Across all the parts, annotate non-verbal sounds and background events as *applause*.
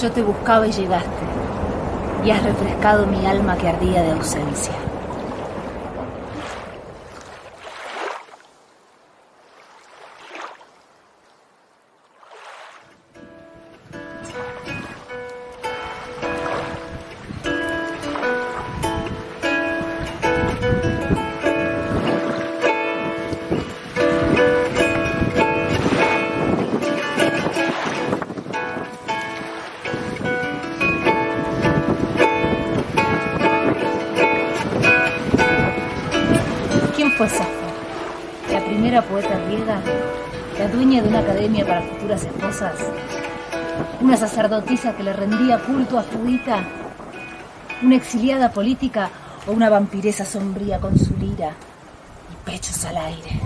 Yo te buscaba y llegaste, y has refrescado mi alma que ardía de ausencia. Futuras esposas, una sacerdotisa que le rendía culto a Afrodita, una exiliada política o una vampiresa sombría con su lira y pechos al aire.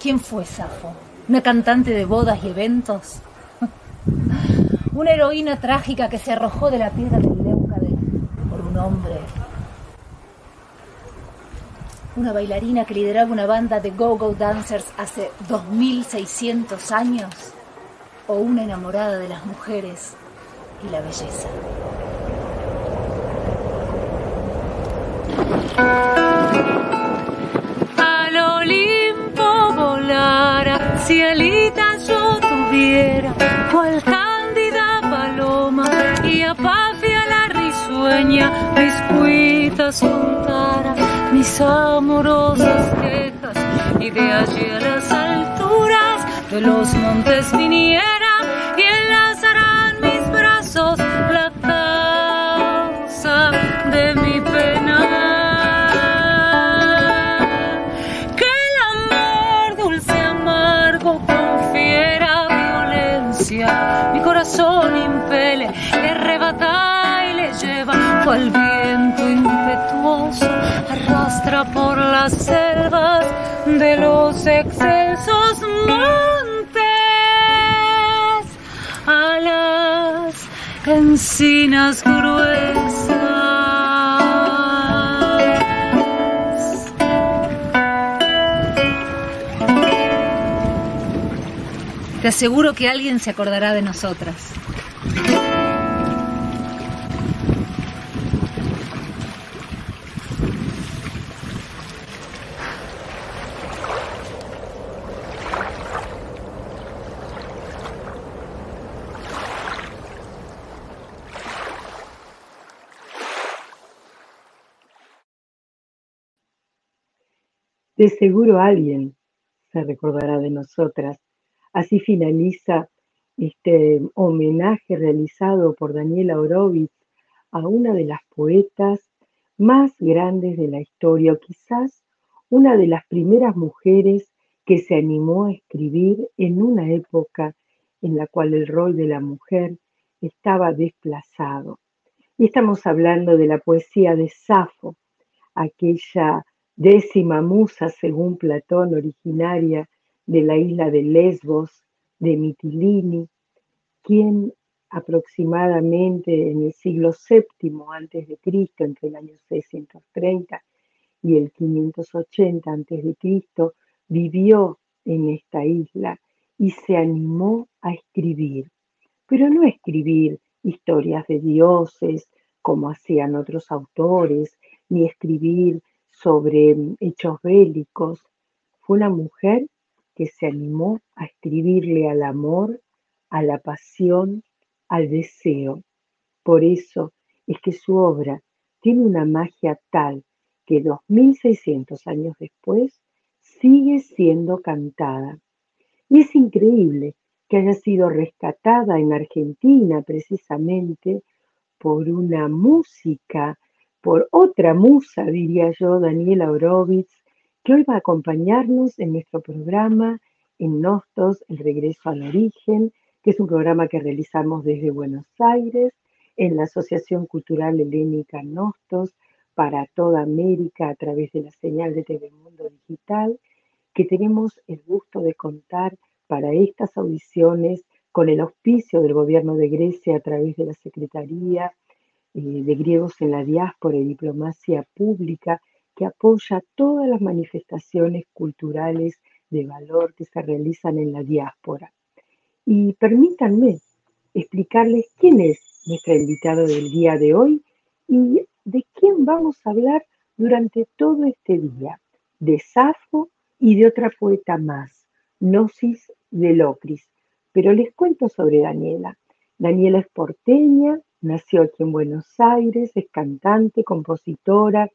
¿Quién fue Safo? ¿Una cantante de bodas y eventos? *laughs* ¿Una heroína trágica que se arrojó de la piedra del Leucade por un hombre una bailarina que lideraba una banda de go-go dancers hace 2600 años, o una enamorada de las mujeres y la belleza. Al Olimpo volara, si alitas yo tuviera, cual risueña, mis mis amorosas quejas, y de allí a las alturas de los montes por las selvas de los excelsos montes a las encinas gruesas. Te aseguro que alguien se acordará de nosotras. De seguro alguien se recordará de nosotras. Así finaliza este homenaje realizado por Daniela Horowitz a una de las poetas más grandes de la historia, o quizás una de las primeras mujeres que se animó a escribir en una época en la cual el rol de la mujer estaba desplazado. Y estamos hablando de la poesía de Safo, aquella décima musa, según Platón, originaria de la isla de Lesbos, de Mitilini, quien aproximadamente en el siglo VII antes de Cristo, entre el año 630 y el 580 antes de Cristo, vivió en esta isla y se animó a escribir, pero no escribir historias de dioses como hacían otros autores, ni escribir sobre hechos bélicos. Fue una mujer que se animó a escribirle al amor, a la pasión, al deseo. Por eso es que su obra tiene una magia tal que 2600 años después sigue siendo cantada. Y es increíble que haya sido rescatada en Argentina precisamente por una música, por otra musa, diría yo, Daniela Horowitz, que hoy va a acompañarnos en nuestro programa en Nostos, El Regreso al Origen, que es un programa que realizamos desde Buenos Aires, en la Asociación Cultural Helénica Nostos, para toda América a través de la señal de TV Digital, que tenemos el gusto de contar para estas audiciones con el auspicio del gobierno de Grecia a través de la Secretaría de Griegos en la Diáspora y Diplomacia Pública, que apoya todas las manifestaciones culturales de valor que se realizan en la diáspora. Y permítanme explicarles quién es nuestra invitada del día de hoy y de quién vamos a hablar durante todo este día, de Safo y de otra poeta más, Gnosis de Locris. Pero les cuento sobre Daniela. Daniela es porteña, nació aquí en Buenos Aires, es cantante, compositora,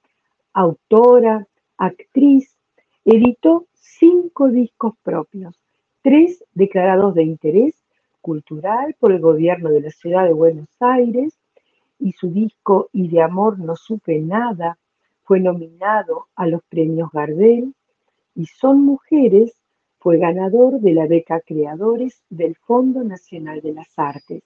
autora, actriz, editó cinco discos propios, tres declarados de interés cultural por el gobierno de la ciudad de Buenos Aires y su disco Y de amor no supe nada fue nominado a los premios Gardel y Son Mujeres fue ganador de la beca Creadores del Fondo Nacional de las Artes.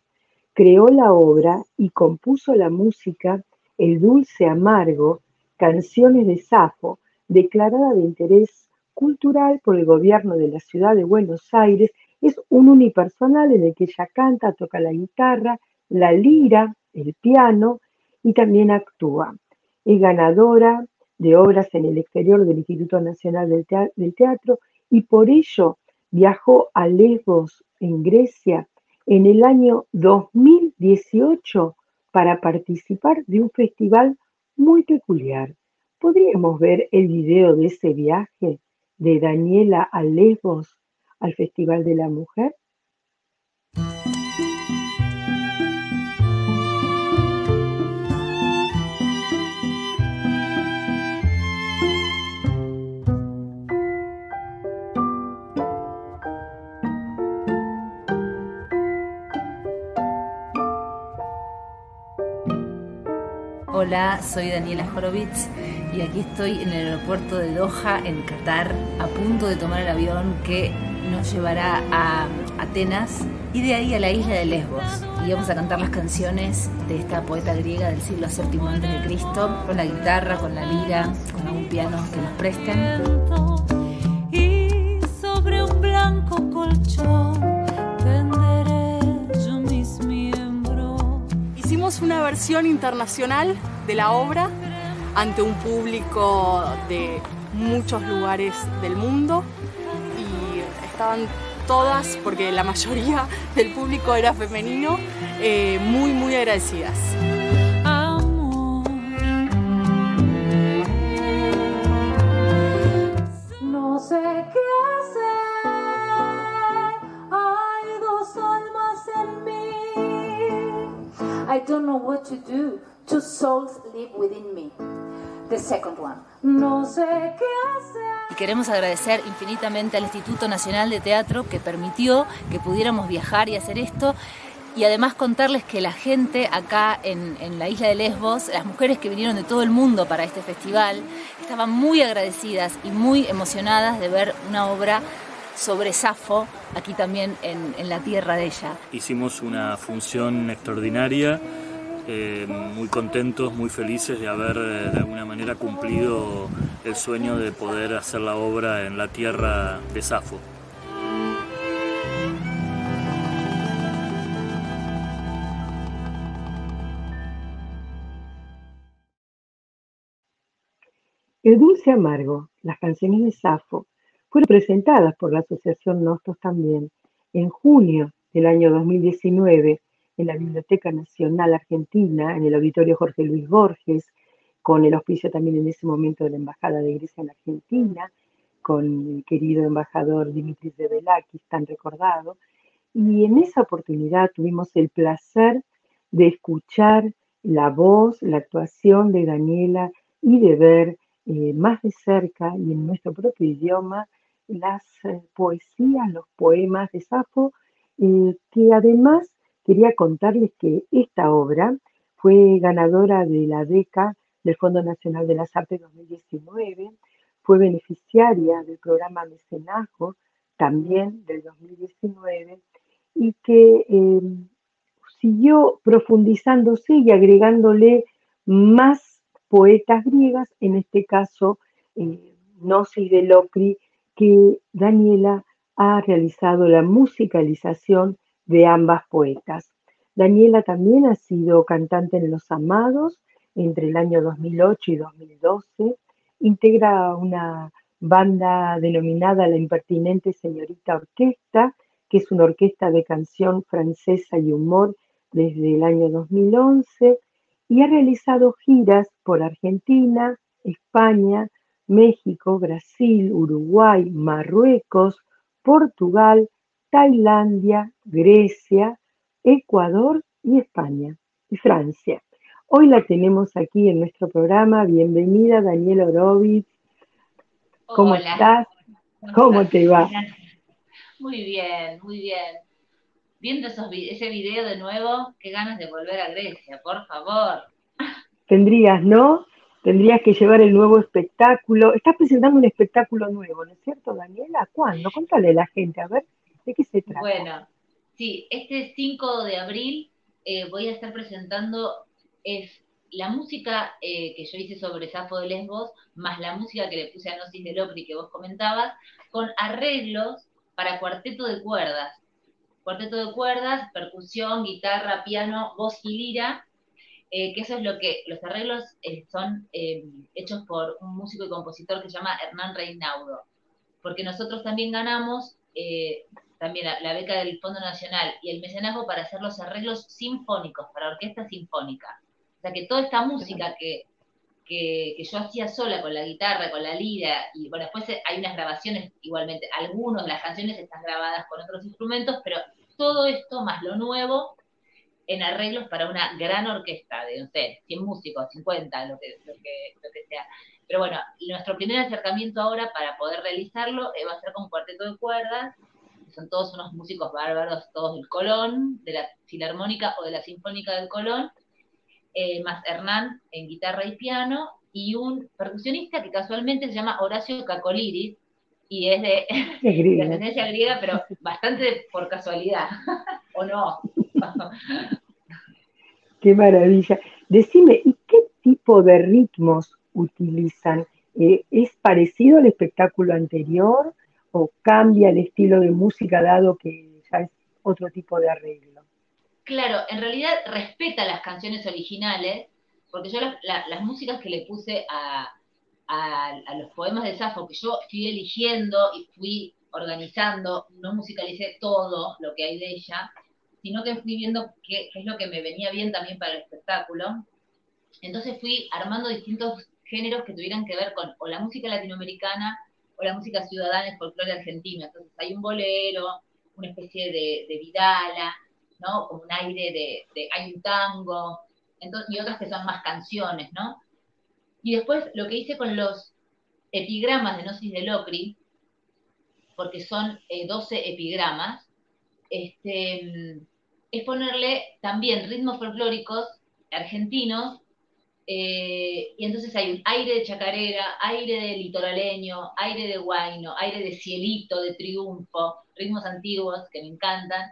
Creó la obra y compuso la música El Dulce Amargo, Canciones de Safo, declarada de interés cultural por el gobierno de la ciudad de Buenos Aires. Es un unipersonal en el que ella canta, toca la guitarra, la lira, el piano y también actúa. Es ganadora de obras en el exterior del Instituto Nacional del Teatro y por ello viajó a Lesbos, en Grecia, en el año 2018 para participar de un festival muy peculiar. ¿Podríamos ver el video de ese viaje de Daniela a Lesbos al Festival de la Mujer? Hola, soy Daniela Horowitz y aquí estoy en el aeropuerto de Doha, en Qatar, a punto de tomar el avión que nos llevará a Atenas y de ahí a la isla de Lesbos. Y vamos a cantar las canciones de esta poeta griega del siglo VII a.C., con la guitarra, con la lira, con algún piano que nos presten. Y sobre un blanco colchón tenderé yo mis miembros. Hicimos una versión internacional de la obra ante un público de muchos lugares del mundo y estaban todas, porque la mayoría *laughs* del público era femenino, eh, muy, muy agradecidas. No sé qué hacer. Hay dos almas en mí. I don't know what to do. Two souls live within me. The second one. No sé qué hacer. Y queremos agradecer infinitamente al Instituto Nacional de Teatro que permitió que pudiéramos viajar y hacer esto. Y además contarles que la gente acá en, en, la isla de Lesbos, las mujeres que vinieron de todo el mundo para este festival, estaban muy agradecidas y muy emocionadas de ver una obra sobre Safo aquí también en, en la tierra de ella. Hicimos una función extraordinaria eh, muy contentos, muy felices de haber eh, de alguna manera cumplido el sueño de poder hacer la obra en la tierra de Safo. El dulce amargo, las canciones de Safo, fueron presentadas por la Asociación Nostos también en junio del año 2019 en la Biblioteca Nacional Argentina, en el Auditorio Jorge Luis Borges, con el auspicio también en ese momento de la Embajada de Grecia en Argentina, con el querido embajador Dimitris de Velakis, tan recordado. Y en esa oportunidad tuvimos el placer de escuchar la voz, la actuación de Daniela y de ver eh, más de cerca y en nuestro propio idioma las eh, poesías, los poemas de Safo, eh, que además quería contarles que esta obra fue ganadora de la beca del Fondo Nacional de las Artes 2019, fue beneficiaria del programa Mecenazgo también del 2019 y que eh, siguió profundizándose y agregándole más poetas griegas, en este caso eh, Gnosis de Locri, que Daniela ha realizado la musicalización de ambas poetas. Daniela también ha sido cantante en Los Amados entre el año 2008 y 2012. Integra una banda denominada La Impertinente Señorita Orquesta, que es una orquesta de canción francesa y humor desde el año 2011 y ha realizado giras por Argentina, España, México, Brasil, Uruguay, Marruecos, Portugal, Tailandia, Grecia, Ecuador y España y Francia. Hoy la tenemos aquí en nuestro programa. Bienvenida, Daniela Orovitz. ¿Cómo Hola. estás? ¿Cómo te va? *laughs* Muy bien, muy bien. Viendo esos, ese video de nuevo, qué ganas de volver a Grecia, por favor. Tendrías, ¿no? Tendrías que llevar el nuevo espectáculo. Estás presentando un espectáculo nuevo, ¿no es cierto, Daniela? ¿Cuándo? Contale a la gente, a ver, ¿de qué se trata? Bueno, sí, este 5 de abril eh, voy a estar presentando es la música eh, que yo hice sobre Safo de Lesbos, más la música que le puse a Gnosis de Locri que vos comentabas, con arreglos para cuarteto de cuerdas. Cuarteto de cuerdas, percusión, guitarra, piano, voz y lira, eh, que eso es lo que los arreglos son hechos por un músico y compositor que se llama Hernán Reinaudo, porque nosotros también ganamos también la, la beca del Fondo Nacional y el mecenazgo para hacer los arreglos sinfónicos, para orquesta sinfónica. O sea que toda esta música que, que, que yo hacía sola con la guitarra, con la lira, y bueno, después hay unas grabaciones igualmente, algunas de las canciones están grabadas con otros instrumentos, pero todo esto más lo nuevo en arreglos para una gran orquesta de, no sé, 100 músicos, 50, lo que, lo que, lo que sea. Pero bueno, nuestro primer acercamiento ahora para poder realizarlo eh, va a ser con cuarteto de cuerdas, que son todos unos músicos bárbaros, todos del Colón, de la Filarmónica o de la Sinfónica del Colón, eh, más Hernán en guitarra y piano, y un percusionista que casualmente se llama Horacio Cacoliris, y es de, *laughs* de griega. ascendencia griega, pero bastante por casualidad, *laughs* ¿o no? *laughs* Qué maravilla. Decime, ¿y qué tipo de ritmos utilizan? Eh, ¿Es parecido al espectáculo anterior o cambia el estilo de música dado que ya es otro tipo de arreglo? Claro, en realidad respeta las canciones originales, porque yo las, la- las músicas que le puse a, a- los poemas de Safo, que yo fui eligiendo y fui organizando, no musicalicé todo lo que hay de ella, sino que fui viendo qué es lo que me venía bien también para el espectáculo. Entonces fui armando distintos géneros que tuvieran que ver con o la música latinoamericana o la música ciudadana, el folclore argentino. Entonces hay un bolero, una especie de, vidala, ¿no? Como un aire de, hay un tango, entonces, y otras que son más canciones, ¿no? Y después lo que hice con los epigramas de Gnosis de Locri, porque son eh, 12 epigramas, este, es ponerle también ritmos folclóricos argentinos, eh, y entonces hay un aire de chacarera, aire de litoraleño, aire de guayno, aire de cielito, de triunfo, ritmos antiguos que me encantan,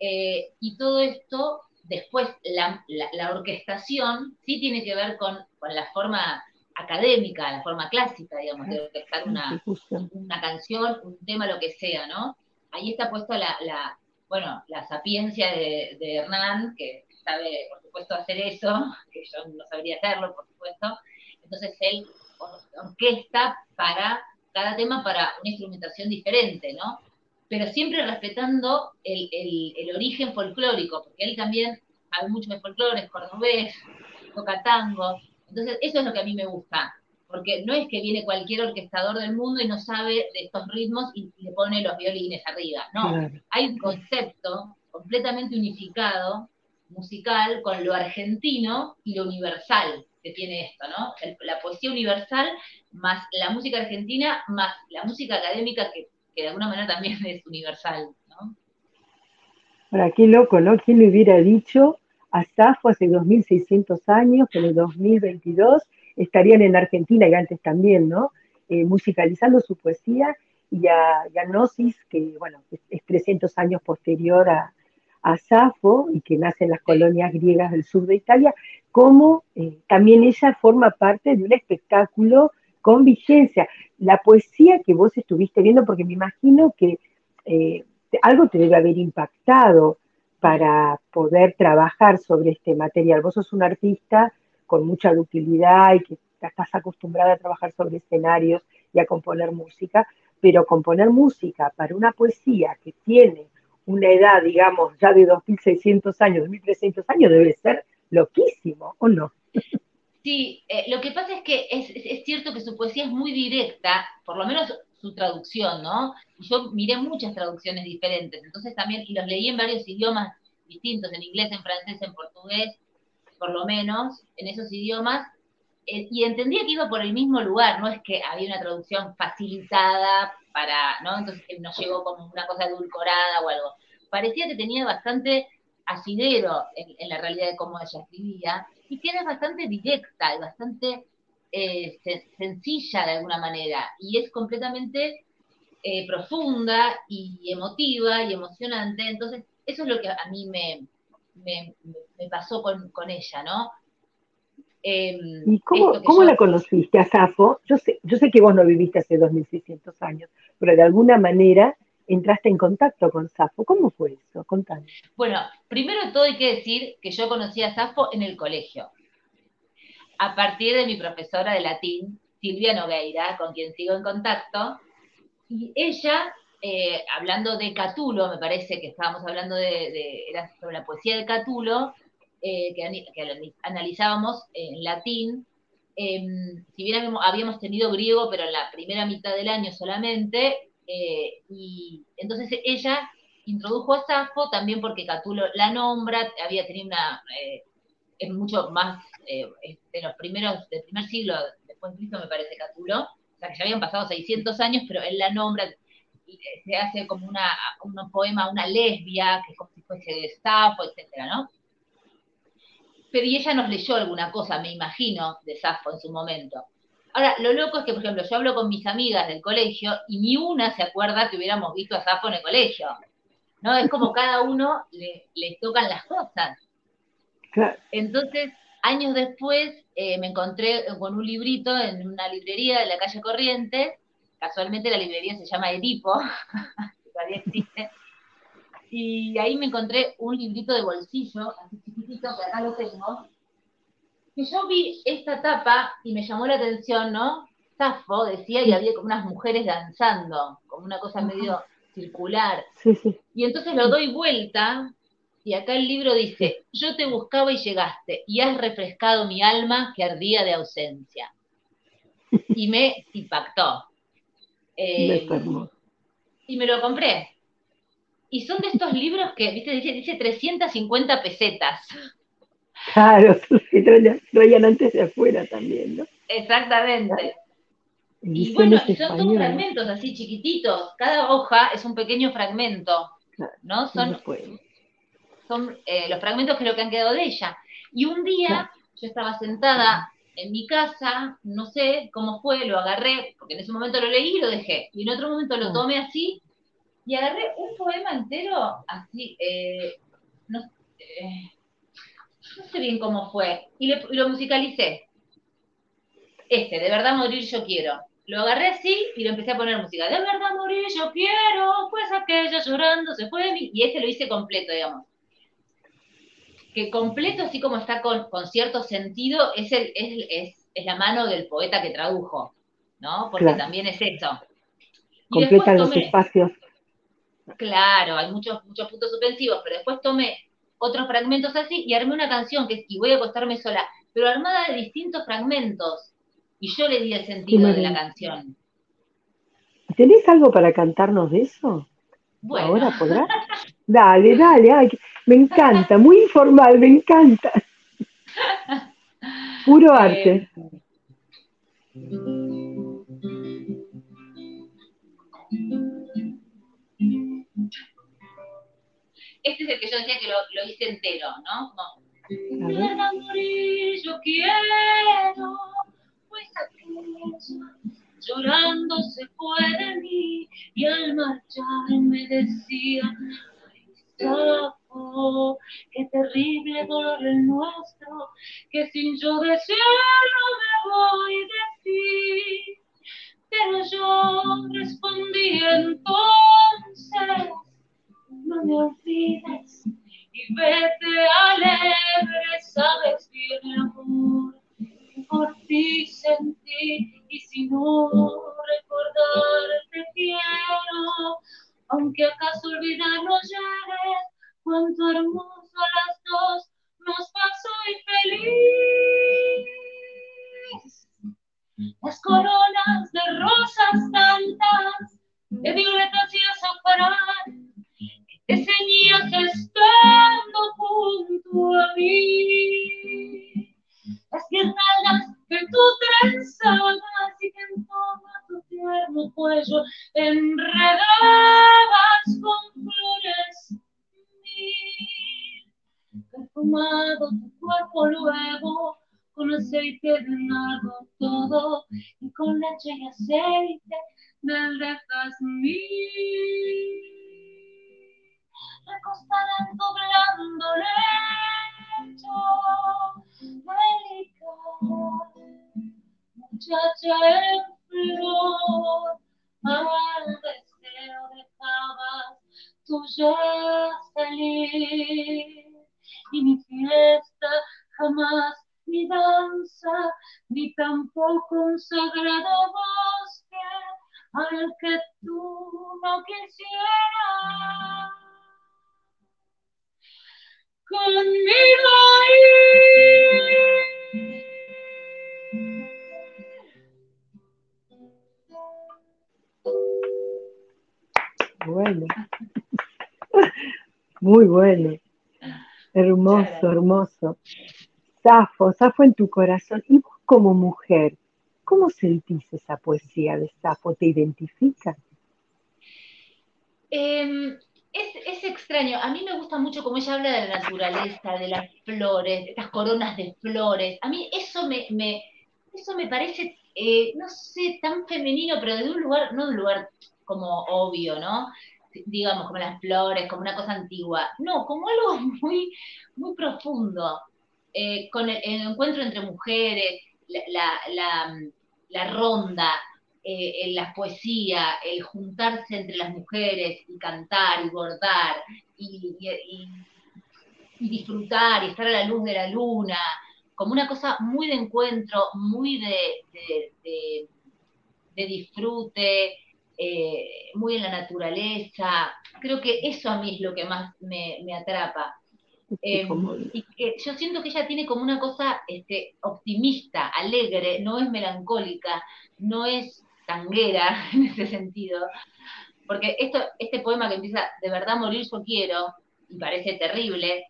eh, y todo esto, después la, la- la orquestación sí tiene que ver con, con la forma académica, la forma clásica, digamos, de orquestar una, una canción, un tema, lo que sea, ¿no? Ahí está puesto la, la bueno, la sapiencia de, de Hernán, que sabe, por supuesto, hacer eso, *laughs* que yo no sabría hacerlo, por supuesto. Entonces él or- orquesta para cada tema para una instrumentación diferente, ¿no? Pero siempre respetando el, el- el origen folclórico, porque él también sabe mucho de folclore, es cordobés, toca tango. Entonces, eso es lo que a mí me gusta, porque no es que viene cualquier orquestador del mundo y no sabe de estos ritmos y le pone los violines arriba. No, hay un concepto completamente unificado, musical, con lo argentino y lo universal que tiene esto, ¿no? La poesía universal más la música argentina más la música académica que, de alguna manera también *laughs* es universal, ¿no? Ahora, qué loco, ¿no? ¿Quién le hubiera dicho a Safo hace 2600 años que en el 2022 estarían en Argentina y antes también, ¿no? Eh, musicalizando su poesía y a, y Gnosis, que bueno, es, es 300 años posterior a, a Safo y que nace en las colonias griegas del sur de Italia, como eh, también ella forma parte de un espectáculo con vigencia. La poesía que vos estuviste viendo, porque me imagino que eh, algo te debe haber impactado para poder trabajar sobre este material. Vos sos un artista con mucha ductilidad y que estás acostumbrada a trabajar sobre escenarios y a componer música, pero componer música para una poesía que tiene una edad, digamos, ya de 2.600 años, 2.300 años, debe ser loquísimo, ¿o no? Sí, eh, lo que pasa es que es, es- cierto que su poesía es muy directa, por lo menos su traducción, ¿no? Yo miré muchas traducciones diferentes, entonces también, y los leí en varios idiomas distintos, en inglés, en francés, en portugués, por lo menos, en esos idiomas, y entendía que iba por el mismo lugar, no es que había una traducción facilitada para, ¿no? Entonces nos llegó como una cosa edulcorada o algo. Parecía que tenía bastante asidero en, la realidad de cómo ella escribía, y que era bastante directa y bastante eh, sen- sencilla de alguna manera, y es completamente eh, profunda y emotiva y emocionante, entonces eso es lo que a mí me, me, me pasó con, con ella, ¿no? Em, ¿Y cómo, cómo yo- la conociste a Safo? Yo sé, yo sé que vos no viviste hace 2.600 años, pero de alguna manera entraste en contacto con Safo. ¿Cómo fue eso? Contame. Bueno, primero de todo hay que decir que yo conocí a Safo en el colegio, a partir de mi profesora de latín, Silvia Nogueira, con quien sigo en contacto, y ella, eh, hablando de Catulo, me parece que estábamos hablando de, de- sobre la poesía de Catulo, eh, que, analizábamos en latín, em, si bien habíamos, tenido griego, pero en la primera mitad del año solamente, eh, y entonces ella introdujo a Safo también porque Catulo la nombra, había tenido una, eh, es mucho más, de los primeros, del primer siglo después de Cristo me parece Catulo, o sea que ya habían pasado 600 años, pero él la nombra, se hace como una, un poema una lesbia, que es como si fuese de Safo, etcétera, ¿no? Pero y ella nos leyó alguna cosa, me imagino, de Safo en su momento. Ahora, lo loco es que, por ejemplo, yo hablo con mis amigas del colegio y ni una se acuerda que hubiéramos visto a Safo en el colegio. ¿No? Es como cada uno le, le tocan las cosas. Entonces, años después, eh, me encontré con un librito en una librería de la calle Corrientes. Casualmente la librería se llama Edipo, *laughs* que todavía existe. Y ahí me encontré un librito de bolsillo, así chiquitito, que acá lo tengo. Que yo vi esta tapa y me llamó la atención, ¿no? Safo decía, y había como unas mujeres danzando, como una cosa medio circular. Sí, sí. Y entonces lo doy vuelta y acá el libro dice, yo te buscaba y llegaste y has refrescado mi alma que ardía de ausencia. Y me impactó. *laughs* Eh, y me lo compré. Y son de estos libros que, viste, dice, dice 350 pesetas. Claro, *laughs* que traían, traían antes de afuera también, ¿no? Exactamente. Y bueno, son todos fragmentos así chiquititos. Cada hoja es un pequeño fragmento. ¿No? Son no puedo. son eh, los fragmentos creo que han quedado de ella. Y un día yo estaba sentada en mi casa, no sé cómo fue, lo agarré, porque en ese momento lo leí y lo dejé. Y en otro momento lo Ah. tomé así y agarré un poema entero, así, eh, no, eh, no sé bien cómo fue, y, le- y lo musicalicé. Este, de verdad morir yo quiero. Lo agarré así y lo empecé a poner música. De verdad morir yo quiero, pues aquella llorando se fue de mí. Y este lo hice completo, digamos que completo, así como está con, con cierto sentido, es, el, es, es, es la mano del poeta que tradujo, ¿no? Porque Claro. también es eso. Y después los espacios. Claro, hay muchos, muchos puntos suspensivos, pero después tomé otros fragmentos así y armé una canción que es Y voy a acostarme sola, pero armada de distintos fragmentos. Y yo le di el sentido de la canción. ¿Tenés algo para cantarnos de eso? Bueno, ¿Ahora podrás? *laughs* Dale, dale, ay, me encanta, muy informal, me encanta. *laughs* Puro arte. Este es el que yo decía que lo, lo hice entero, ¿no? Como, morir yo quiero, pues aquella llorando se fue de mí y al marchar me decía, ay, Safo, qué terrible dolor el nuestro, que sin yo desearlo me voy de ti. Pero yo respondí entonces, y vete alegre, sabes bien amor, por ti sentí y si no recordarte quiero, aunque acaso olvidar no llegues, cuánto hermoso a las dos nos pasó y feliz. Las coronas de rosas tantas, de violetas y azafrán, que te ceñías estando junto a mí. Las guirnaldas que tú trenzabas y que en torno a tu tierno cuello enredabas con flores mil. Perfumado tu cuerpo luego con aceite de nardo todo y con leche y aceite del de jazmín. Recostada en tu blando lecho delicado, muchacha en flor, al deseo dejabas tu ya salir y mi fiesta jamás ni danza, ni tampoco un sagrado bosque al que tú no quisieras. Conmigo Bueno. *laughs* Muy bueno. Hermoso, hermoso. Safo, Safo en tu corazón. Y vos como mujer, ¿cómo sentís esa poesía de Safo? ¿Te identifica? Eh, es, es, extraño, a mí me gusta mucho como ella habla de la naturaleza, de las flores, de estas coronas de flores. A mí eso me, eso me parece, eh, no sé, tan femenino, pero de un lugar, no de un lugar como obvio, ¿no? Digamos, como las flores, como una cosa antigua. No, como algo *laughs* muy, muy profundo. Eh, con el, encuentro entre mujeres, la, la, la ronda, eh, la poesía, el juntarse entre las mujeres y cantar y bordar y, y, y, y, disfrutar y estar a la luz de la luna, como una cosa muy de encuentro, muy de, de, de, de disfrute, eh, muy en la naturaleza. Creo que eso a mí es lo que más me, me atrapa. Eh, y que yo siento que ella tiene como una cosa este, optimista, alegre, no es melancólica, no es tanguera *laughs* en ese sentido. Porque esto, este poema que empieza, de verdad morir yo quiero, y parece terrible,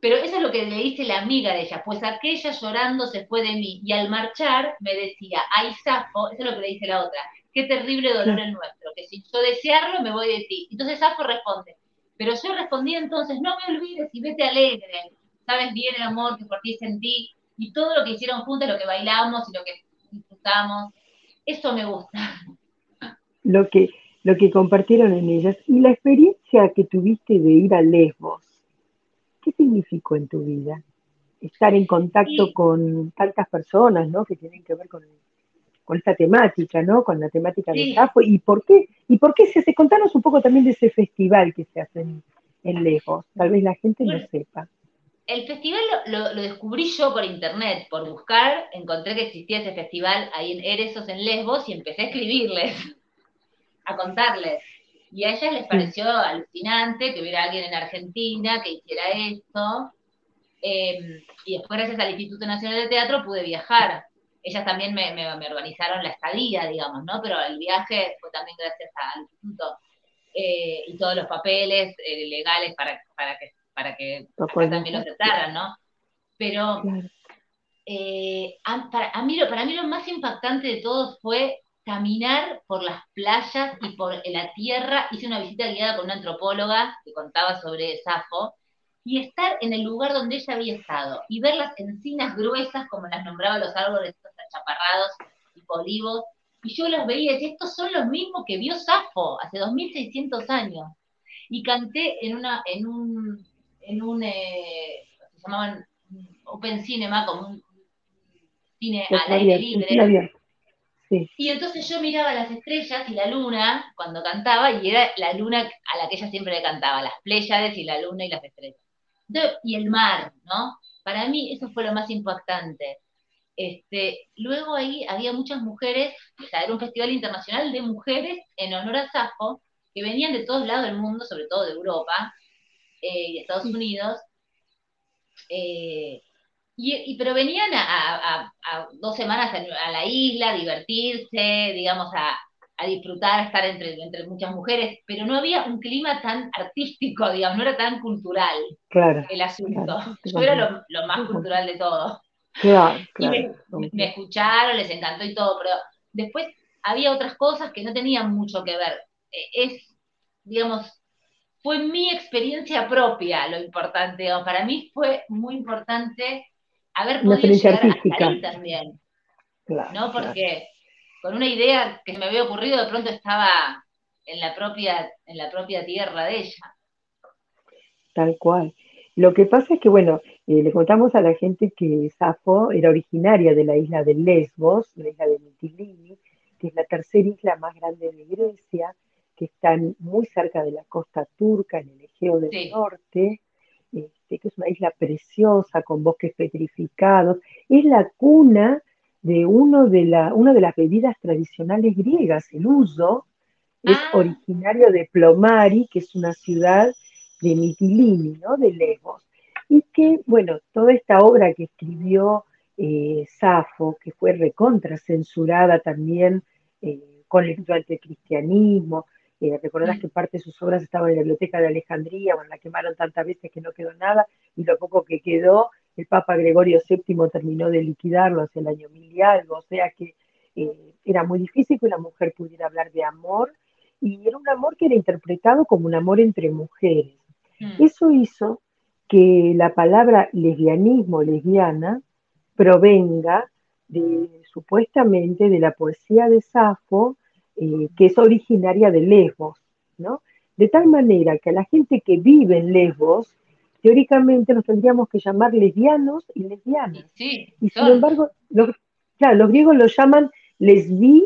pero eso es lo que le dice la amiga de ella, pues aquella llorando se fue de mí, y al marchar me decía, ay Safo, eso es lo que le dice la otra, qué terrible dolor el nuestro, que sin yo desearlo me voy de ti. Entonces Safo responde, pero yo respondí entonces, no me olvides y vete alegre, sabes bien el amor que por ti sentí, y todo lo que hicieron juntas, lo que bailamos y lo que disfrutamos, eso me gusta. Lo que, lo que compartieron en ellas. Y la experiencia que tuviste de ir a Lesbos, ¿qué significó en tu vida? Estar en contacto con tantas personas, ¿no? Que tienen que ver con, con esta temática, ¿no? Con la temática de Sí. Safo. ¿Y por qué? ¿Y por qué se hace? Contanos un poco también de ese festival que se hace en, en Lesbos. Tal vez la gente no sepa. El festival lo, lo- lo descubrí yo por internet, por buscar, encontré que existía ese festival ahí en Eresos, en Lesbos, y empecé a escribirles, a contarles. Y a ellas les pareció alucinante que hubiera alguien en Argentina que hiciera esto. Eh, y después, gracias al Instituto Nacional de Teatro, pude viajar. Ellas también me, me- me organizaron la estadía, digamos, ¿no? Pero el viaje fue también gracias al instituto. Eh, y todos los papeles eh, legales para, para que, para que acá también lo trataran, ¿no? Pero eh, a, para, a mí, lo- para mí lo más impactante de todo fue caminar por las playas y por la tierra. Hice una visita guiada con una antropóloga que contaba sobre Safo y estar en el lugar donde ella había estado y ver las encinas gruesas, como las nombraba los árboles estos achaparrados y olivos. Y yo los veía y decía, estos son los mismos que vio Safo hace 2600 años. Y canté en, una, en un, en un eh, se llamaban Open Cinema, como un cine al aire libre. Sí. Y entonces yo miraba las estrellas y la luna cuando cantaba, y era la luna a la que ella siempre le cantaba, las Pléyades y la luna y las estrellas. Entonces, y el mar, ¿no? Para mí eso fue lo más impactante. Este, luego ahí había muchas mujeres, o sea, era un festival internacional de mujeres en honor a Safo, que venían de todos lados del mundo, sobre todo de Europa eh, y Estados Unidos, eh, Y, y- pero venían a, a- a dos semanas a la isla, a divertirse, digamos, a, a disfrutar, a estar entre, entre muchas mujeres, pero no había un clima tan artístico, digamos, no era tan cultural Claro, el asunto. Claro, Yo era lo, lo más cultural de todo. claro, Y me, me- escucharon, les encantó y todo, pero después había otras cosas que no tenían mucho que ver. Eh, Es, digamos, fue mi experiencia propia lo importante. digamos. Para mí fue muy importante haber podido llegar artística. hasta ahí también, Claro, ¿no? claro. Porque con una idea que me había ocurrido, de pronto estaba en la propia, en la propia tierra de ella. Tal cual. Lo que pasa es que, bueno, eh, le contamos a la gente que Safo era originaria de la isla de Lesbos, la isla de Mitilini, que es la tercera isla más grande de Grecia, que está en- muy cerca de la costa turca, en el Egeo del Sí. Norte, este, que es una isla preciosa con bosques petrificados. Es la cuna de, uno de la, una de las bebidas tradicionales griegas, el uso, es Ah. originario de Plomari, que es una ciudad de Mitilini, ¿no? De Lesbos. Y que, bueno, toda esta obra que escribió eh, Safo, que fue recontra censurada también eh, con el, durante el cristianismo, eh, recordarás Mm. que parte de sus obras estaban en la biblioteca de Alejandría, bueno, la quemaron tantas veces que no quedó nada, y lo poco que quedó, el Papa Gregorio VII terminó de liquidarlo hacia el año mil y algo, o sea que eh, era muy difícil que una mujer pudiera hablar de amor, y era un amor que era interpretado como un amor entre mujeres. Mm. Eso hizo que la palabra lesbianismo, lesbiana, provenga de, supuestamente de la poesía de Safo, eh, que es originaria de Lesbos, ¿no? De tal manera que a la gente que vive en Lesbos, teóricamente nos tendríamos que llamar lesbianos y lesbianas. Sí, Y sin embargo, los, claro, los griegos lo llaman lesbi,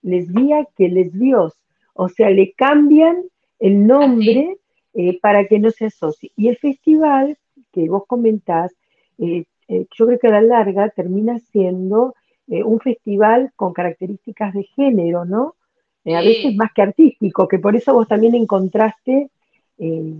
lesbia que lesbios, o sea, le cambian el nombre eh, para que no se asocie. Y el festival que vos comentás, eh, eh, yo creo que a la larga termina siendo un festival con características de género, ¿no? Eh, a veces más que artístico, que por eso vos también encontraste, eh,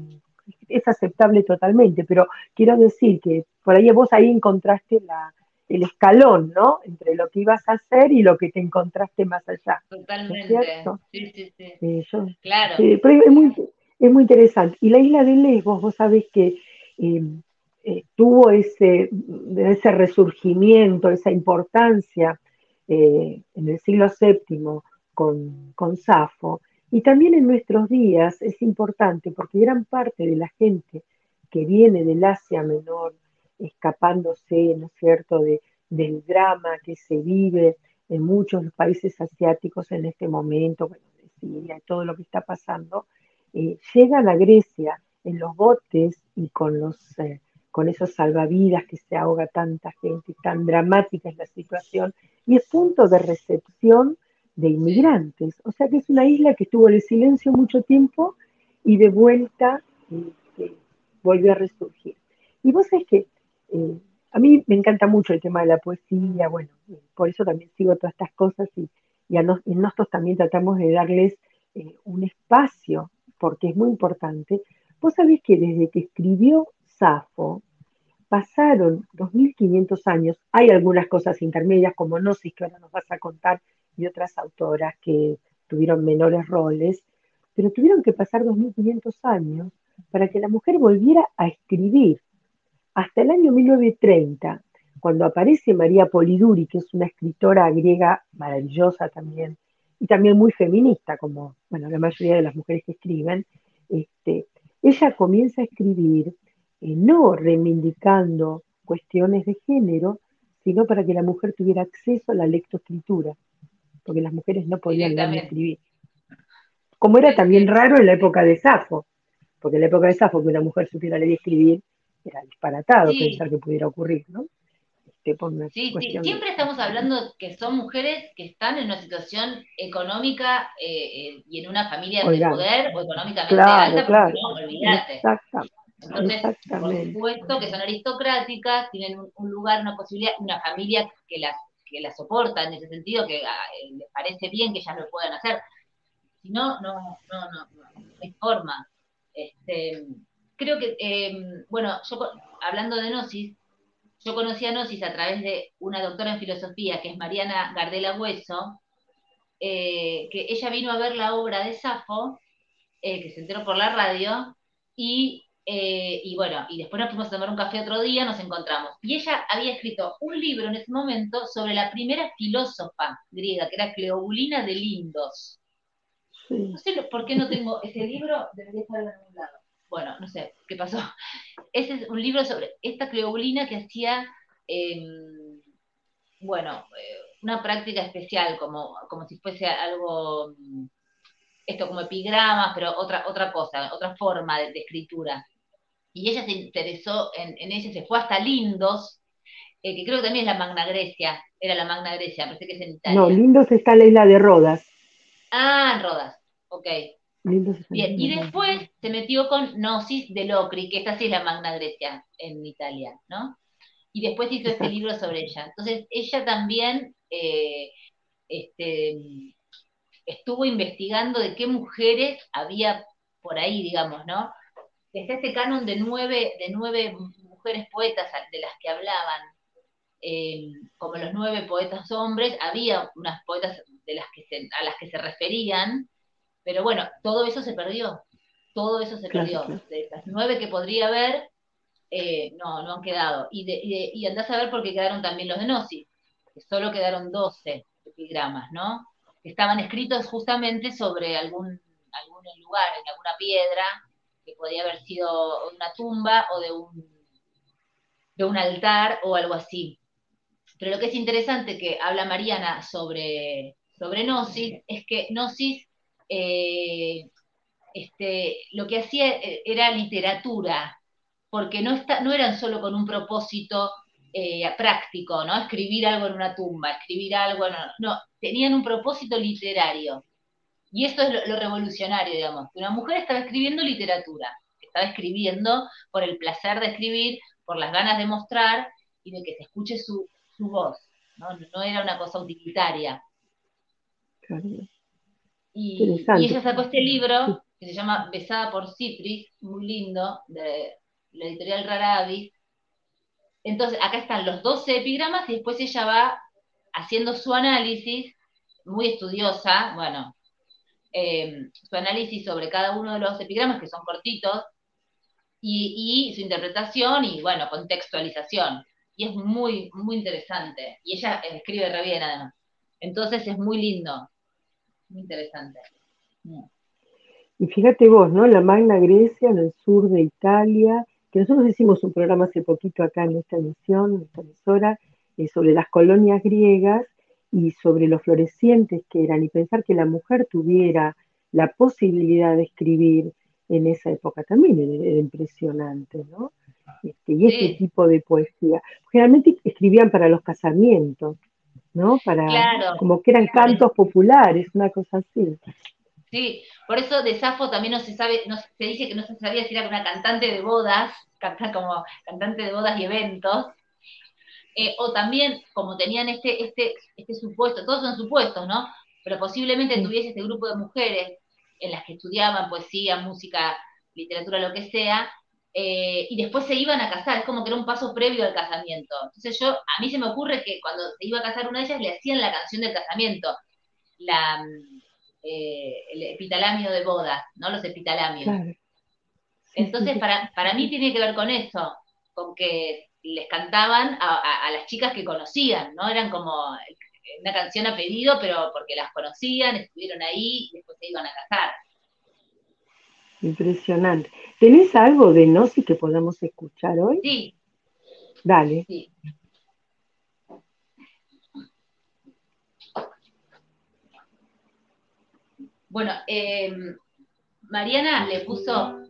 es aceptable totalmente, pero quiero decir que por ahí vos ahí encontraste la, el escalón, ¿no? Entre lo que ibas a hacer y lo que te encontraste más allá. ¿no es Totalmente. Sí, sí, sí. Eh, yo- Claro. Pero es muy, es muy interesante. Y la isla de Lesbos, vos sabés que eh, tuvo ese, ese resurgimiento, esa importancia en el siglo VII con, con Safo. Y también en nuestros días es importante porque gran parte de la gente que viene del Asia Menor, escapándose, ¿no es cierto?, de, del drama que se vive en muchos países asiáticos en este momento, bueno, de Siria, y todo lo que está pasando, eh, llegan a Grecia en los botes y con, los, eh, con esos salvavidas que se ahoga tanta gente, tan dramática es la situación, y es punto de recepción de inmigrantes. O sea que es una isla que estuvo en silencio mucho tiempo y de vuelta este, volvió a resurgir. Y vos sabés que eh, a mí me encanta mucho el tema de la poesía, bueno, por eso también sigo todas estas cosas y, y a nos- y nosotros también tratamos de darles eh, un espacio, porque es muy importante. Vos sabés que desde que escribió Safo, pasaron 2500 años, hay algunas cosas intermedias como Gnosis que ahora nos vas a contar y otras autoras que tuvieron menores roles, pero tuvieron que pasar 2500 años para que la mujer volviera a escribir. Hasta el año 1930, cuando aparece María Polidori, que es una escritora griega maravillosa también, y también muy feminista, como bueno, la mayoría de las mujeres que escriben, este, ella comienza a escribir eh, no reivindicando cuestiones de género, sino para que la mujer tuviera acceso a la lectoescritura, porque las mujeres no podían leer ni escribir. Como era también raro en la época de Safo, porque en la época de Safo que una mujer supiera leer y escribir era disparatado Sí. pensar que pudiera ocurrir, ¿no? Este, por una Sí, sí, de- siempre estamos hablando que son mujeres que están en una situación económica eh, eh, y en una familia de poder o económicamente Claro, alta, claro. porque no, olvídate. Exacta- Entonces, por exactamente. supuesto que son aristocráticas, tienen un, un lugar, una posibilidad, una familia que las, que las soporta en ese sentido, que ah, eh, les parece bien que ellas lo puedan hacer. Si no, no, no, no, no, hay forma. Este, creo que, eh, bueno, yo hablando de Gnosis, yo conocí a Gnosis a través de una doctora en filosofía, que es Mariana Gardela Hueso, eh, que ella vino a ver la obra de Safo, eh, que se enteró por la radio, y, eh, y, bueno, y después nos fuimos a tomar un café otro día, nos encontramos. Y ella había escrito un libro en ese momento sobre la primera filósofa griega, que era Cleobulina de Lindos. No sé por qué no tengo ese libro, debería estar en algún lado. Bueno, no sé qué pasó. *laughs* Ese es un libro sobre esta Cleobulina que hacía, em, bueno, eh, una práctica especial, como, como si fuese algo, mm, esto como epigramas, pero otra, otra cosa, otra forma de, de escritura. Y ella se interesó en, en ella, se fue hasta Lindos, eh, que creo que también es la Magna Grecia, era la Magna Grecia, parece que es en Italia. No, Lindos está la isla de Rodas. Ah, en Rodas, ok. Lindos Bien, y después se metió con Gnosis de Locri, que esta sí es la Magna Grecia en Italia, ¿no? Y después hizo este libro sobre ella. Entonces, ella también eh, este, estuvo investigando de qué mujeres había por ahí, digamos, ¿no? Está este canon de nueve, de nueve mujeres poetas de las que hablaban, eh, como los nueve poetas hombres, había unas poetas de las que se, a las que se referían, pero bueno, todo eso se perdió, todo eso se Claro, perdió. claro. De las nueve que podría haber, eh, no, no han quedado. Y, de, y, de- y andás a ver por qué quedaron también los de Gnosis, que solo quedaron 12 epigramas, ¿no? Estaban escritos justamente sobre algún, algún lugar, en alguna piedra, que podía haber sido una tumba o de un, de un altar o algo así. Pero lo que es interesante que habla Mariana sobre, sobre Gnosis es que Gnosis eh, este, lo que hacía eh, era literatura, porque no, está, no eran solo con un propósito eh, práctico, ¿no? Escribir algo en una tumba, escribir algo, no, no, tenían un propósito literario. Y esto es lo, lo revolucionario, digamos, que una mujer estaba escribiendo literatura, estaba escribiendo por el placer de escribir, por las ganas de mostrar y de que se escuche su, su voz, ¿no? no era una cosa utilitaria. Claro. Y, ella sacó este libro que se llama Besada por Cipris, muy lindo, de la editorial Raravis. Entonces, acá están los 12 epigramas y después ella va haciendo su análisis, muy estudiosa, bueno, eh, su análisis sobre cada uno de los epigramas, que son cortitos, y, y su interpretación y, bueno, contextualización. Y es muy, muy interesante. Y ella escribe re bien, además. Entonces es muy lindo, muy interesante. Y fíjate vos, ¿no? La Magna Grecia en el sur de Italia, que nosotros hicimos un programa hace poquito acá en esta emisión, en esta emisora, eh, sobre las colonias griegas y sobre lo florecientes que eran, y pensar que la mujer tuviera la posibilidad de escribir en esa época también era, era impresionante, ¿no? Este, y este Sí. tipo de poesía. Generalmente escribían para los casamientos, ¿no? Para, Claro. como que eran cantos populares, una cosa así. Sí, por eso de Safo también no se sabe, no se dice que no se sabía si era una cantante de bodas, canta como cantante de bodas y eventos, eh, o también como tenían este, este, este supuesto, todos son supuestos, ¿no? Pero posiblemente tuviese este grupo de mujeres en las que estudiaban poesía, música, literatura, lo que sea, eh, y después se iban a casar, es como que era un paso previo al casamiento. Entonces yo, a mí se me ocurre que cuando se iba a casar una de ellas le hacían la canción del casamiento, la, eh, el epitalamio de bodas, ¿no? Los epitalamios. Claro. Entonces, para, para mí tiene que ver con eso, con que les cantaban a, a- a las chicas que conocían, ¿no? Eran como una canción a pedido, pero porque las conocían, estuvieron ahí y después se iban a casar. Impresionante. ¿Tenés algo de Gnosis que podamos escuchar hoy? Sí, Dale. sí. Bueno, eh, Mariana le puso,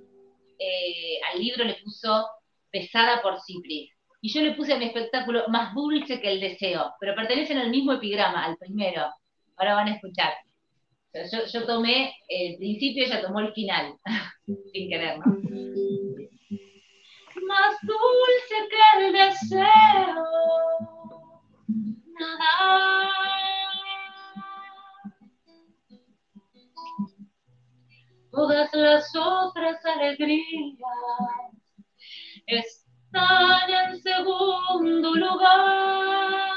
eh, al libro le puso Pesada por Cipris. Y yo le puse a mi espectáculo Más dulce que el deseo, pero pertenecen al mismo epigrama, al primero. Ahora van a escuchar. Yo, tomé el principio, ella tomó el final, *laughs* sin querer, ¿no? Más dulce que el deseo, nada. Todas las otras alegrías están en segundo lugar.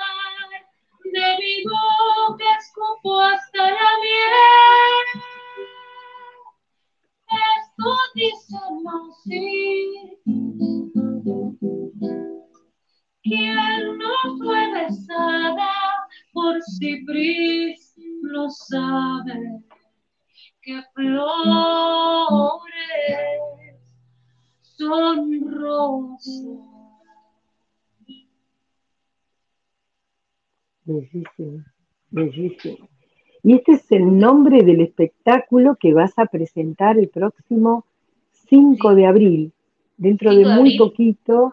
De mi boca escupo hasta la miel. Esto dice así. Quien no fue besada por Cipris no sabe que flores son rosas. Bellísimo, bellísimo. Y este es el nombre del espectáculo que vas a presentar el próximo 5 de abril, dentro de 5 de muy abril. poquito.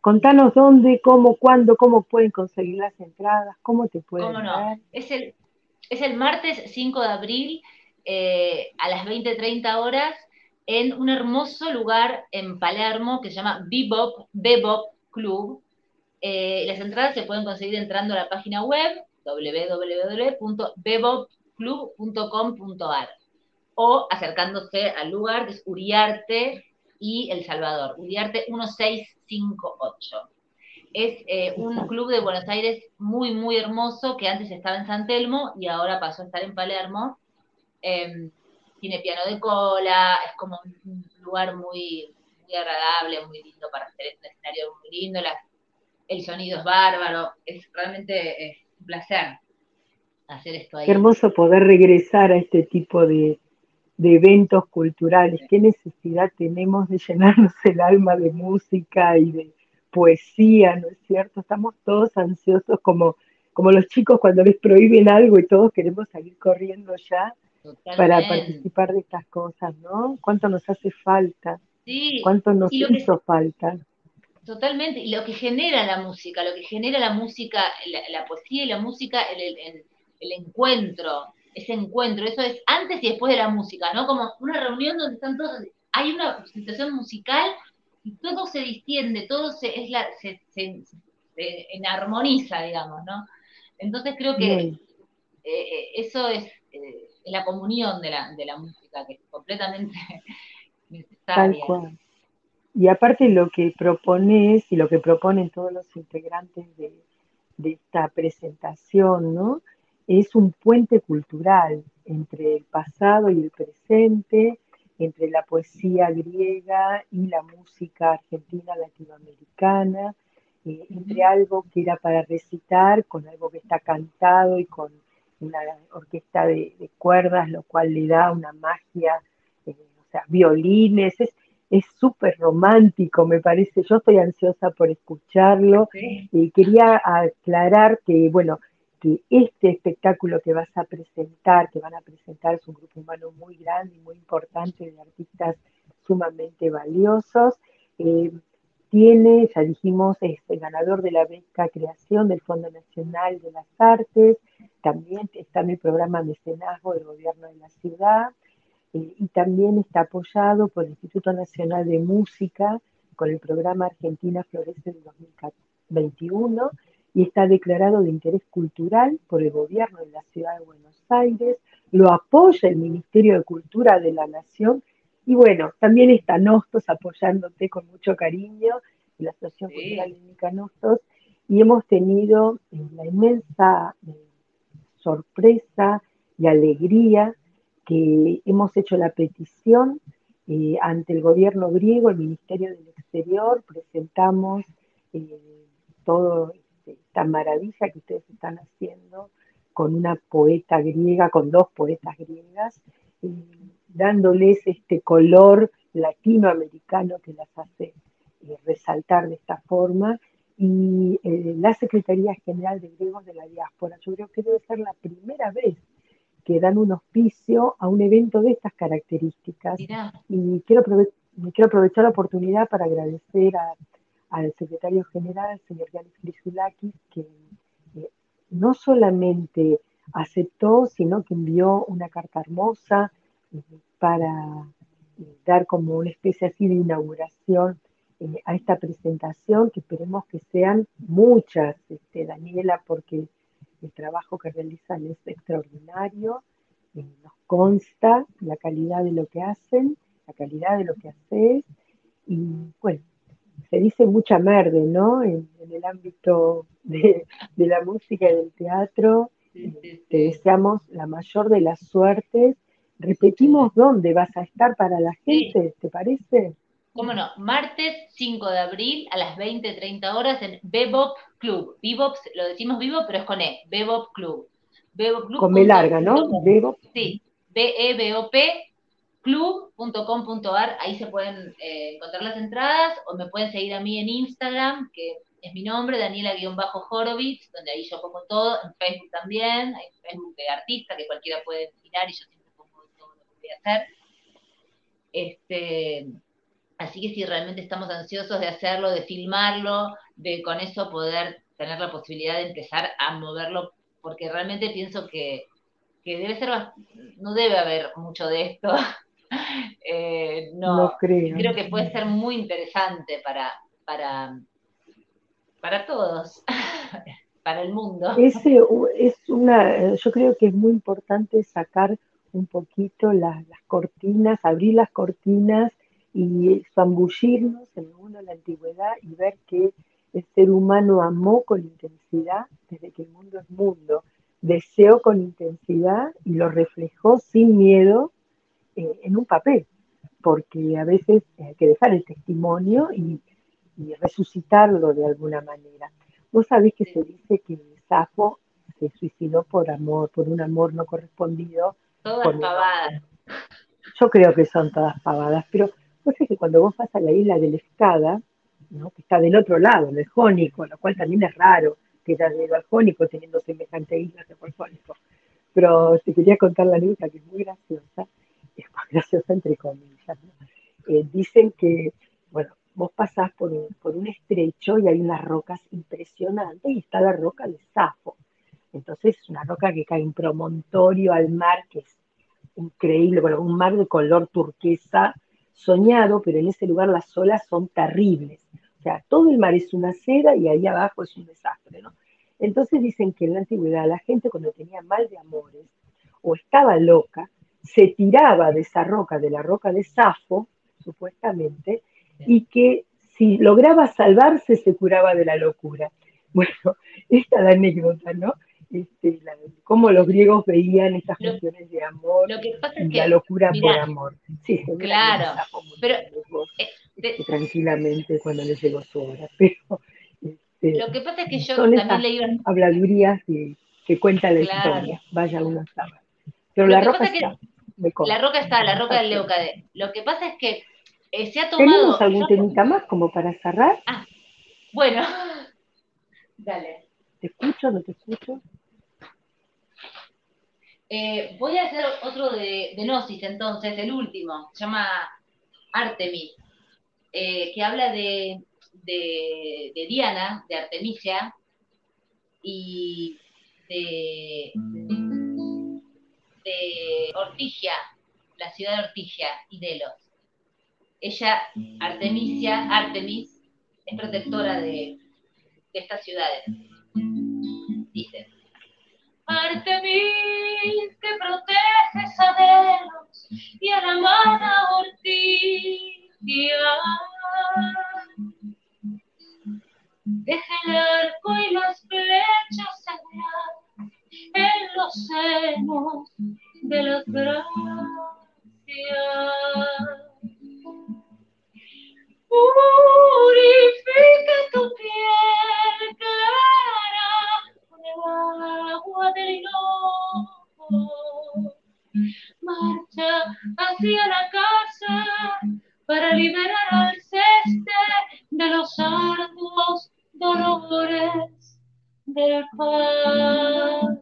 Contanos dónde, cómo, cuándo, cómo pueden conseguir las entradas, cómo te pueden ¿Cómo no? ver. Es el, es el martes 5 de abril eh, a las 20.30 horas en un hermoso lugar en Palermo que se llama Bebop, Bebop Club. Eh, las entradas se pueden conseguir entrando a la página web www.bebopclub.com.ar o acercándose al lugar que es Uriarte y El Salvador, Uriarte 1658. Es eh, un club de Buenos Aires muy, muy hermoso que antes estaba en San Telmo y ahora pasó a estar en Palermo. Eh, tiene piano de cola, es como un lugar muy, agradable, muy lindo para hacer un escenario muy lindo, el sonido es bárbaro, es realmente un placer hacer esto ahí. Qué hermoso poder regresar a este tipo de, de eventos culturales. Qué necesidad tenemos de llenarnos el alma de música y de poesía, ¿no es cierto? Estamos todos ansiosos como, como los chicos cuando les prohíben algo y todos queremos salir corriendo ya para participar de estas cosas, ¿no? ¿Cuánto nos hace falta? Sí, ¿Cuánto nos que hizo falta? Totalmente, y lo que genera la música, lo que genera la música, la, la poesía y la música, el, el- el- el encuentro, ese encuentro, eso es antes y después de la música, ¿no? Como una reunión donde están todos, hay una presentación musical y todo se distiende, todo se, es la, se, se- se- en armoniza, digamos, ¿no? Entonces creo que eh, eh, eso es, eh, es la comunión de la, de la música, que es completamente *laughs* Tal necesaria. cual. Y aparte lo que propones y lo que proponen todos los integrantes de, de esta presentación, ¿no? Es un puente cultural entre el pasado y el presente, entre la poesía griega y la música argentina latinoamericana, eh, entre algo que era para recitar con algo que está cantado y con una orquesta de, de cuerdas, lo cual le da una magia, eh, o sea, violines, es súper romántico, me parece. Yo estoy ansiosa por escucharlo. Sí. Y quería aclarar que, bueno, que este espectáculo que vas a presentar, que van a presentar, es un grupo humano muy grande y muy importante de artistas sumamente valiosos. Eh, tiene, ya dijimos, es el ganador de la beca creación del Fondo Nacional de las Artes. También está en el programa Mecenazgo del Gobierno de la Ciudad eh, y también está apoyado por el Instituto Nacional de Música con el programa Argentina Florece del 2021 y está declarado de interés cultural por el gobierno de la Ciudad de Buenos Aires, lo apoya el Ministerio de Cultura de la Nación y bueno, también está Nostos apoyándote con mucho cariño, la Asociación Sí. Cultural Única Nostos, y hemos tenido eh, la inmensa eh, sorpresa y alegría que hemos hecho la petición eh, ante el gobierno griego, el Ministerio del Exterior, presentamos eh, todo este, esta maravilla que ustedes están haciendo con una poeta griega, con dos poetas griegas, eh, dándoles este color latinoamericano que las hace eh, resaltar de esta forma. Y eh, la Secretaría General de Griegos de la Diáspora, yo creo que debe ser la primera vez que dan un auspicio a un evento de estas características. Mirá, Y quiero, aprove- quiero aprovechar la oportunidad para agradecer a- al secretario general, señor Yanis Grisulakis, que eh, no solamente aceptó, sino que envió una carta hermosa para eh, dar como una especie así de inauguración eh, a esta presentación, que esperemos que sean muchas, este, Daniela, porque el trabajo que realizan es extraordinario, eh, nos consta la calidad de lo que hacen, la calidad de lo que haces, y bueno, se dice mucha merde, ¿no? En, en el ámbito de, de la música y del teatro. Sí, sí, Te sí. deseamos la mayor de las suertes. Repetimos dónde vas a estar para la Sí. gente, ¿te parece? ¿Cómo no? Martes 5 de abril a las 20-30 horas en Bebop Club. Bebop, lo decimos vivo, pero es con E. Bebop Club. Bebop Club. Con B larga, ¿no? Bebo. Sí, B-E-B-O-P club.com.ar, ahí se pueden eh, encontrar las entradas o me pueden seguir a mí en Instagram, que es mi nombre, Daniela-Horowitz, donde ahí yo pongo todo, en Facebook también, hay un Facebook de artista que cualquiera puede mirar y yo hacer. Este, así que sí, realmente estamos ansiosos de hacerlo, de filmarlo, de con eso poder tener la posibilidad de empezar a moverlo, porque realmente pienso que, que debe ser, no debe haber mucho de esto. *laughs* Eh, no, No creo. creo que puede ser muy interesante para, para, para todos, *laughs* para el mundo. Ese u- es una, yo creo que es muy importante sacar un poquito las, las cortinas, abrir las cortinas y zambullirnos en el mundo de la antigüedad y ver que el ser humano amó con intensidad desde que el mundo es mundo, deseó con intensidad y lo reflejó sin miedo eh, en un papel, porque a veces hay que dejar el testimonio y, y resucitarlo de alguna manera. Vos sabés que se dice que Safo se suicidó por amor, por un amor no correspondido. Todas pavadas. Yo creo que son todas pavadas, pero vos sabés que cuando vos vas a la isla del Escada, ¿no? que está del otro lado, en el Jónico, lo cual también es raro que haya ido al Jónico teniendo semejante isla que por Jónico. Pero te quería contar la anécdota que es muy graciosa, es muy graciosa entre comillas. ¿no? Eh, dicen que, bueno, vos pasás por un, por un estrecho y hay unas rocas impresionantes y está la roca de Safo. Entonces es una roca que cae un promontorio al mar que es increíble, bueno, un mar de color turquesa soñado, pero en ese lugar las olas son terribles. O sea, todo el mar es una seda y ahí abajo es un desastre, ¿no? Entonces dicen que en la antigüedad la gente cuando tenía mal de amores o estaba loca, se tiraba de esa roca, de la roca de Safo, supuestamente, y que si lograba salvarse se curaba de la locura. *laughs* Bueno, esta es la anécdota, ¿no? Este, la- cómo los griegos veían estas Lo- cuestiones de amor Lo que pasa y es la locura mirá, por amor. Sí, Claro, pero, eh, de- este, tranquilamente cuando le llegó su hora, *laughs* pero este, lo que pasa es que yo también esas leí habladurías que, que cuenta la Claro. historia, vaya uno a saber. Pero Lo la roca que está. La roca está, la roca del. Leucade. Lo que pasa es que eh, se ha tomado. ¿Tenemos algún temita más como para cerrar? bueno, *laughs* dale. ¿Te escucho? ¿No te escucho? Eh, voy a hacer otro de, de Gnosis entonces, el último. Se llama Artemis, eh, que habla de, Diana, de Artemisia, y de, de Ortigia, la ciudad de Ortigia y Delos. Ella, Artemisia, Artemis, es protectora de, de estas ciudades. Dice. Artemis, que proteges a Delos y a la amada Ortigia. Deja el arco y las flechas sagradas en los senos de las gracias. Purifica tu piel el agua del. Marcha hacia la casa para liberar al ceste de los arduos dolores del parto.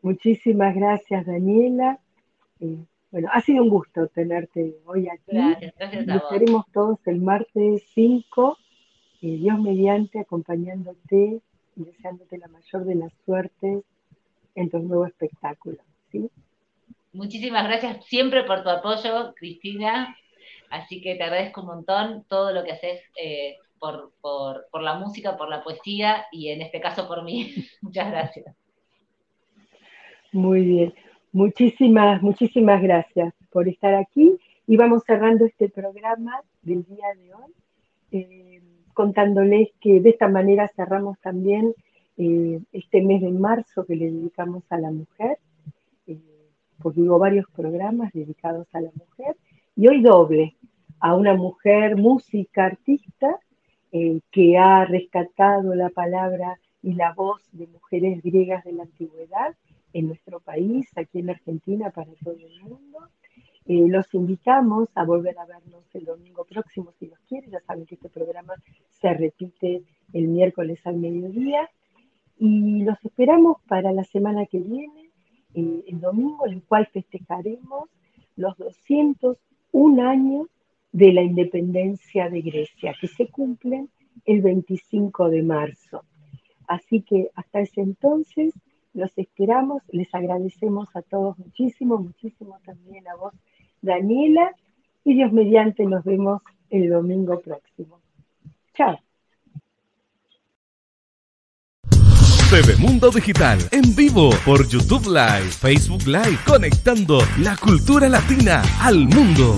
Muchísimas gracias, Daniela. Eh, bueno, ha sido un gusto tenerte hoy aquí. Gracias, gracias a Nos vos. veremos todos el martes 5, eh, Dios mediante, acompañándote y deseándote la mayor de las suertes en tu nuevo espectáculo. ¿sí? Muchísimas gracias siempre por tu apoyo, Cristina. Así que te agradezco un montón todo lo que haces eh, por, por, por la música, por la poesía y en este caso por mí. *laughs* Muchas gracias. Muy bien. Muchísimas, muchísimas gracias por estar aquí y vamos cerrando este programa del día de hoy, eh, contándoles que de esta manera cerramos también eh, este mes de marzo que le dedicamos a la mujer, eh, porque hubo varios programas dedicados a la mujer, y hoy doble, a una mujer música, artista, que ha rescatado la palabra y la voz de mujeres griegas de la antigüedad en nuestro país, aquí en Argentina, para todo el mundo. Eh, los invitamos a volver a vernos el domingo próximo, si los quieren. Ya saben que este programa se repite el miércoles al mediodía. Y los esperamos para la semana que viene, eh, el domingo, en el cual festejaremos los 201 años de la independencia de Grecia, que se cumplen el 25 de marzo. Así que hasta ese entonces los esperamos, les agradecemos a todos muchísimo, muchísimo también a vos, Daniela, y Dios mediante nos vemos el domingo próximo. Chao. TV Mundo Digital en vivo por YouTube Live, Facebook Live, conectando la cultura latina al mundo.